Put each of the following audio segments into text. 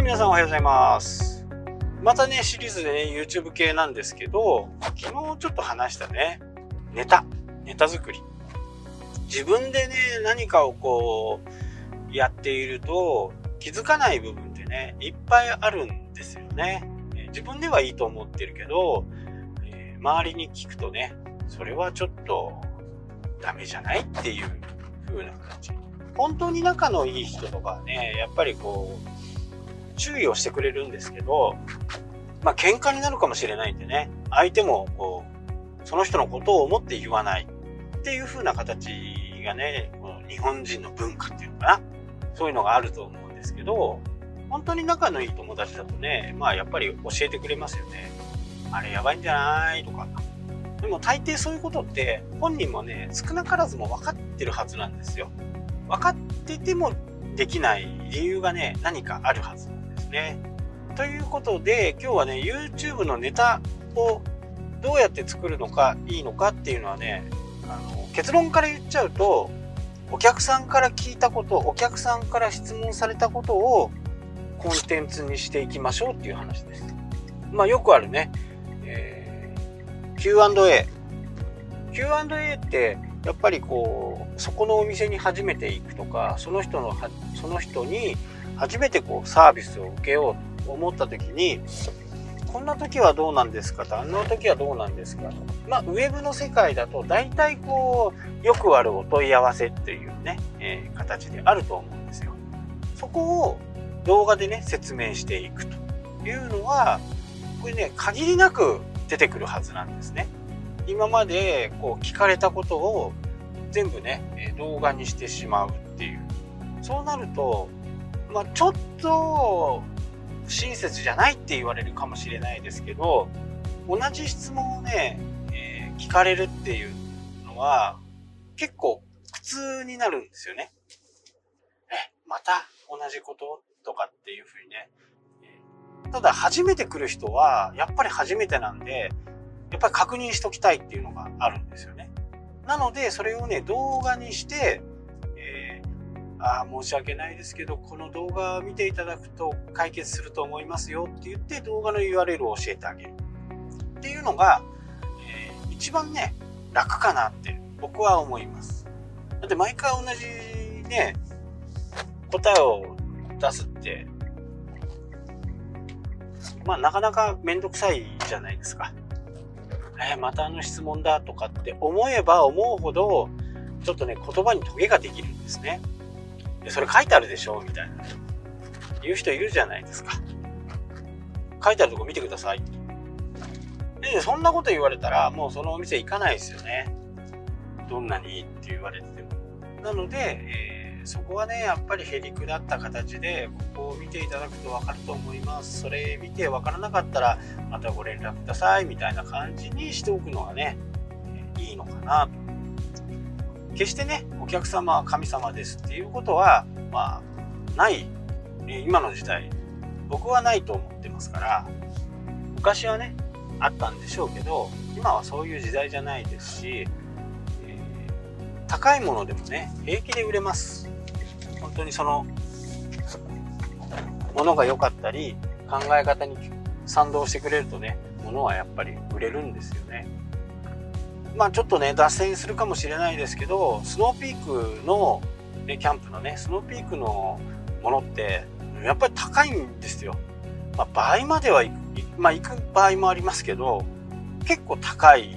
い、皆さんおはようございます。またね、シリーズでね、YouTube 系なんですけど、昨日ちょっと話したね、ネタ、ネタ作り。自分でね、何かをこう、やっていると、気づかない部分ってね、いっぱいあるんですよね。自分ではいいと思ってるけど、えー周りに聞くとね、それはちょっとダメじゃないっていう風な形。本当に仲のいい人とかね、やっぱりこう、注意をしてくれるんですけど、まあ喧嘩になるかもしれないんでね、相手もこう、その人のことを思って言わないっていう風な形がね、この日本人の文化っていうのかな。そういうのがあると思うんですけど、本当に仲のいい友達だとね、まあやっぱり教えてくれますよね。あれやばいんじゃないとか。でも大抵そういうことって本人もね、少なからずも分かってるはずなんですよ。分かっててもできない理由がね、何かあるはずね。ということで、今日はね、YouTube のネタをどうやって作るのかいいのかっていうのはね、あの結論から言っちゃうと、お客さんから聞いたこと、お客さんから質問されたことをコンテンツにしていきましょうっていう話です。まあよくあるね、えー Q&A。Q&A ってやっぱりこうそこのお店に初めて行くとかその人のその人に初めてこうサービスを受けようと思った時にこんな時はどうなんですか？とあんな時はどうなんですか？とまあウェブの世界だと大体こうよくあるお問い合わせっていうね、えー形であると思うんですよ。そこを動画でね説明していくというのはこれね限りなく出てくるはずなんですね。今までこう聞かれたことを全部ね動画にしてしまうっていう。そうなるとまあちょっと不親切じゃないって言われるかもしれないですけど同じ質問をね、えー聞かれるっていうのは結構苦痛になるんですよね。え、また同じこと？とかっていうふうにね。ただ初めて来る人はやっぱり初めてなんでやっぱり確認しときたいっていうのがあるんですよね。なのでそれをね動画にして、あ申し訳ないですけどこの動画を見ていただくと解決すると思いますよって言って動画の URL を教えてあげる。っていうのが、えー一番ね楽かなって僕は思います。だって毎回同じね答えを出すってまあなかなかめんどくさいじゃないですか。えーまたあの質問だとかって思えば思うほどちょっとね言葉にトゲができるんですね。それ書いてあるでしょ？みたいな。言う人いるじゃないですか。書いてあるとこ見てください。でそんなこと言われたらもうそのお店行かないですよね。どんなにって言われてても。なので、えーそこはねやっぱりへりくだった形でここを見ていただくと分かると思います。それ見て分からなかったらまたご連絡くださいみたいな感じにしておくのがねえいいのかなと。決してねお客様は神様ですっていうことはまあない。今の時代僕はないと思ってますから昔はねあったんでしょうけど今はそういう時代じゃないですし、えー高いものでもね平気で売れます。本当にそのものが良かったり考え方に賛同してくれるとねものはやっぱり売れるんですよね。まあちょっとね脱線するかもしれないですけどスノーピークのねキャンプのねスノーピークのものってやっぱり高いんですよ、まあ、倍まではいまあ行く場合もありますけど結構高い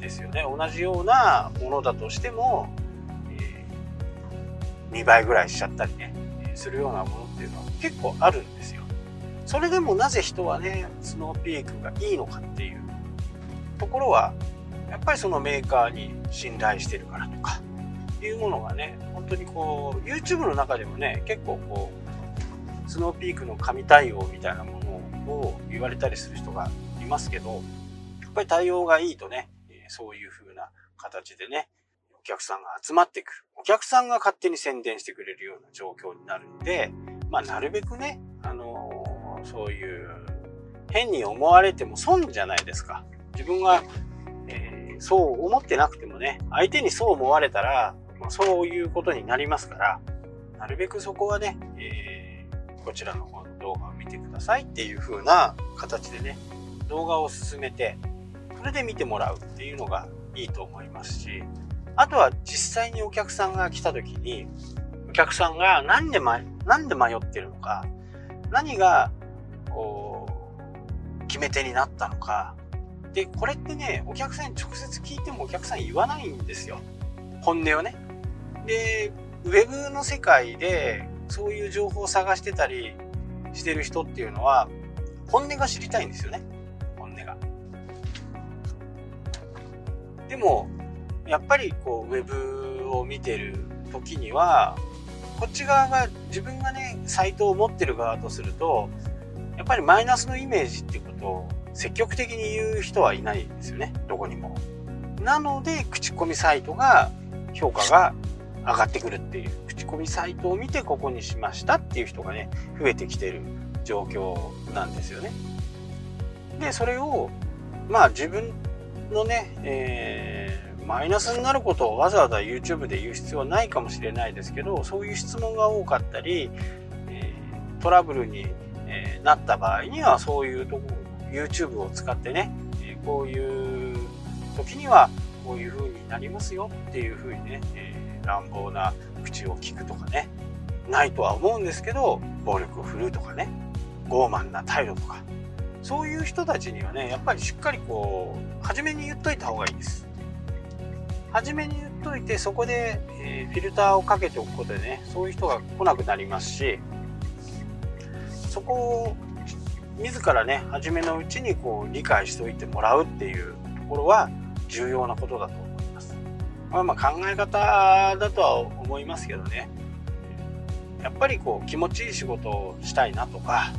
ですよね。同じようなものだとしても、え2倍ぐらいしちゃったりねするようなものっていうのは結構あるんですよ。それでもなぜ人はねスノーピークがいいのかっていうところはやっぱりそのメーカーに信頼してるからとかいうものがね本当にこう YouTube の中でもね結構こうスノーピークの神対応みたいなものを言われたりする人がいますけどやっぱり対応がいいとねそういう風な形でねお客さんが集まってくる。お客さんが勝手に宣伝してくれるような状況になるんでまあなるべくねあのそういう変に思われても損じゃないですか。自分が、そう思ってなくてもね相手にそう思われたら、まあそういうことになりますからなるべくそこはね、えーこちらの方の動画を見てくださいっていう風な形でね、動画を進めて、それで見てもらうっていうのがいいと思いますし、あとは実際にお客さんが来た時に、お客さんが何で,、ま、何で迷ってるのか、何が、こう、決め手になったのか。で、これってね、お客さんに直接聞いてもお客さん言わないんですよ。本音をね。で、ウェブの世界でそういう情報を探してたりしてる人っていうのは、本音が知りたいんですよね。本音が。でも、やっぱりこう、ウェブを見てる時には、こっち側が、自分がね、サイトを持ってる側とすると、やっぱりマイナスのイメージっていうことを積極的に言う人はいないんですよね。どこにも。なので、口コミサイトが、評価が上がってくるっていう、口コミサイトを見てここにしましたっていう人がね、増えてきてる状況なんですよね。で、それを、まあ自分のね、えー、マイナスになることをわざわざ YouTube で言う必要はないかもしれないですけど、そういう質問が多かったり、えー、トラブルに、え、なった場合には、そういうとこ、YouTube を使ってね、えこういう時には、こういう風になりますよっていう風にね、え乱暴な口を聞くとかね、ないとは思うんですけど、暴力を振るうとかね、傲慢な態度とか、そういう人たちにはね、やっぱりしっかりこう、初めに言っといた方がいいです。初めに言っといて、そこで、え、フィルターをかけておくことでね、そういう人が来なくなりますし、そこを自らね、初めのうちにこう理解しておいてもらうっていうところは重要なことだと思います。まあま考え方だとは思いますけどね、やっぱりこう気持ちいい仕事をしたいなとか、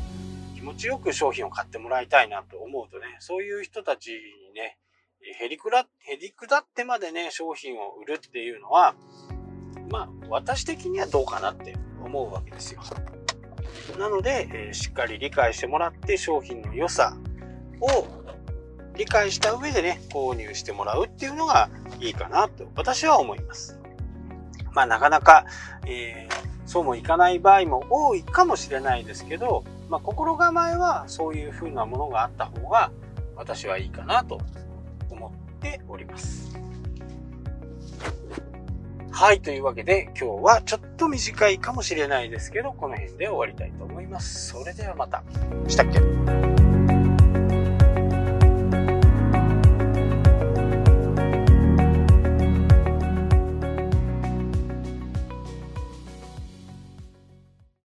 気持ちよく商品を買ってもらいたいなと思うとね、そういう人たちにね、へりくら、へりくだってまでね、商品を売るっていうのは、まあ、私的にはどうかなって思うわけですよ。なので、えー、しっかり理解してもらって商品の良さを理解した上でね、購入してもらうっていうのがいいかなと私は思います。まあなかなか、えー、そうもいかない場合も多いかもしれないですけど、まあ、心構えはそういう風なものがあった方が私はいいかなと思っております。はい、というわけで今日はちょっと短いかもしれないですけど、この辺で終わりたいと思います。それではまた。したっけ？